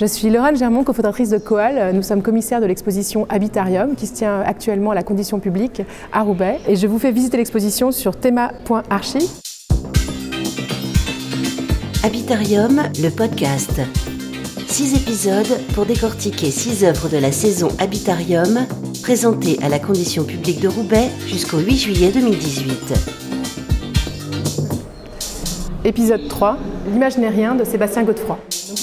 Je suis Laurent Germont, cofondatrice de Coal. Nous sommes commissaires de l'exposition Habitarium qui se tient actuellement à la condition publique à Roubaix. Et je vous fais visiter l'exposition sur thema.archi. Habitarium, le podcast. Six épisodes pour décortiquer six œuvres de la saison Habitarium, présentées à la condition publique de Roubaix jusqu'au 8 juillet 2018. Épisode 3, L'image n'est rien de Sébastien Godefroy.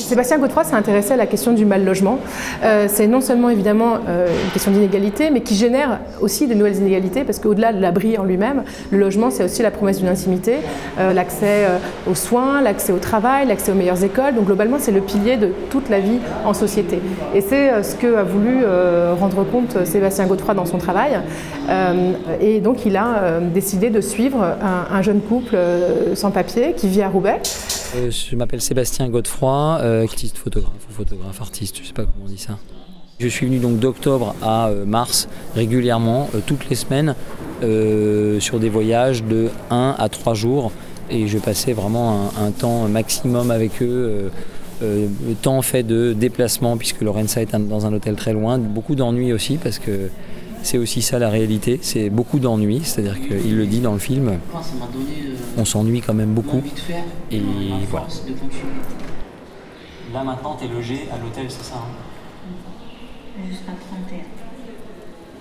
Sébastien Godefroy s'est intéressé à la question du mal logement. Euh, c'est non seulement évidemment euh, une question d'inégalité, mais qui génère aussi de nouvelles inégalités, parce qu'au-delà de l'abri en lui-même, le logement, c'est aussi la promesse d'une intimité, euh, l'accès aux soins, l'accès au travail, l'accès aux meilleures écoles. Donc globalement, c'est le pilier de toute la vie en société. Et c'est ce que a voulu rendre compte Sébastien Godefroy dans son travail. et donc, il a décidé de suivre un, un jeune couple sans papier qui vit à Roubaix. Euh, je m'appelle Sébastien Godefroy, euh, artiste photographe ou photographe artiste, je sais pas comment on dit ça. Je suis venu donc d'octobre à euh, mars régulièrement, toutes les semaines, sur des voyages de 1 à 3 jours. Et je passais vraiment un, temps maximum avec eux. le temps fait de déplacement, puisque Lorenza est dans un hôtel très loin. Beaucoup d'ennuis aussi, parce que c'est aussi ça la réalité, c'est beaucoup d'ennuis, c'est-à-dire qu'il le dit dans le film, on s'ennuie quand même beaucoup. Et voilà. Là maintenant, tu es logé à l'hôtel, c'est ça hein Jusqu'à 31.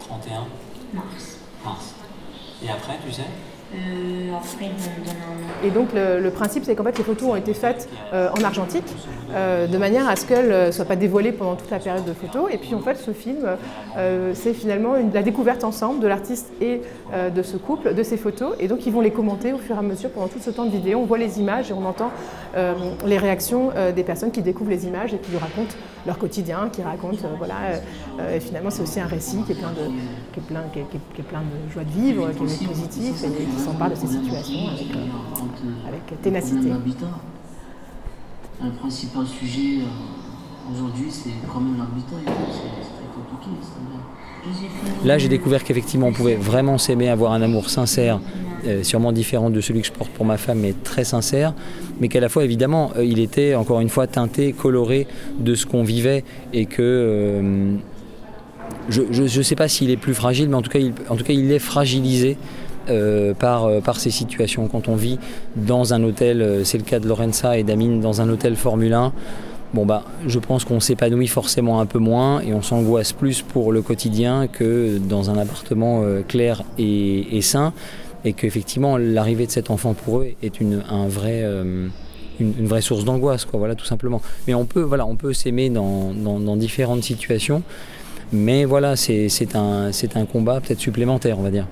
31 Mars. Mars. Et après, tu sais euh, et donc le, principe, c'est qu'en fait les photos ont été faites euh, en argentique, euh, de manière à ce qu'elles ne soient pas dévoilées pendant toute la période de photos. Et puis en fait, ce film, c'est finalement la découverte ensemble de l'artiste et de ce couple, de ces photos. Et donc ils vont les commenter au fur et à mesure pendant tout ce temps de vidéo. On voit les images et on entend les réactions des personnes qui découvrent les images et qui nous racontent leur quotidien, qui racontent, voilà. et finalement, c'est aussi un récit qui est plein de, qui est plein, qui est, plein de joie de vivre, qui est positif et qui s'empare de ces situations avec, euh, avec ténacité. Un principal sujet euh, aujourd'hui, c'est quand même l'habitat. C'est très compliqué. Là, j'ai découvert qu'effectivement, on pouvait vraiment s'aimer, avoir un amour sincère, euh, sûrement différent de celui que je porte pour ma femme, mais très sincère, mais qu'à la fois, évidemment, il était, encore une fois, teinté, coloré de ce qu'on vivait, et que je ne sais pas s'il est plus fragile, mais en tout cas, il, en tout cas, il est fragilisé euh, par, euh, par ces situations. Quand on vit dans un hôtel, euh, c'est le cas de Lorenza et d'Amine, dans un hôtel Formule 1, bon bah, je pense qu'on s'épanouit forcément un peu moins et on s'angoisse plus pour le quotidien que dans un appartement clair et, sain. Et qu'effectivement, l'arrivée de cet enfant pour eux est une, un vrai, une, vraie source d'angoisse, quoi, voilà, tout simplement. Mais on peut, voilà, on peut s'aimer dans, dans, différentes situations. Mais voilà, c'est un, un combat peut-être supplémentaire, on va dire.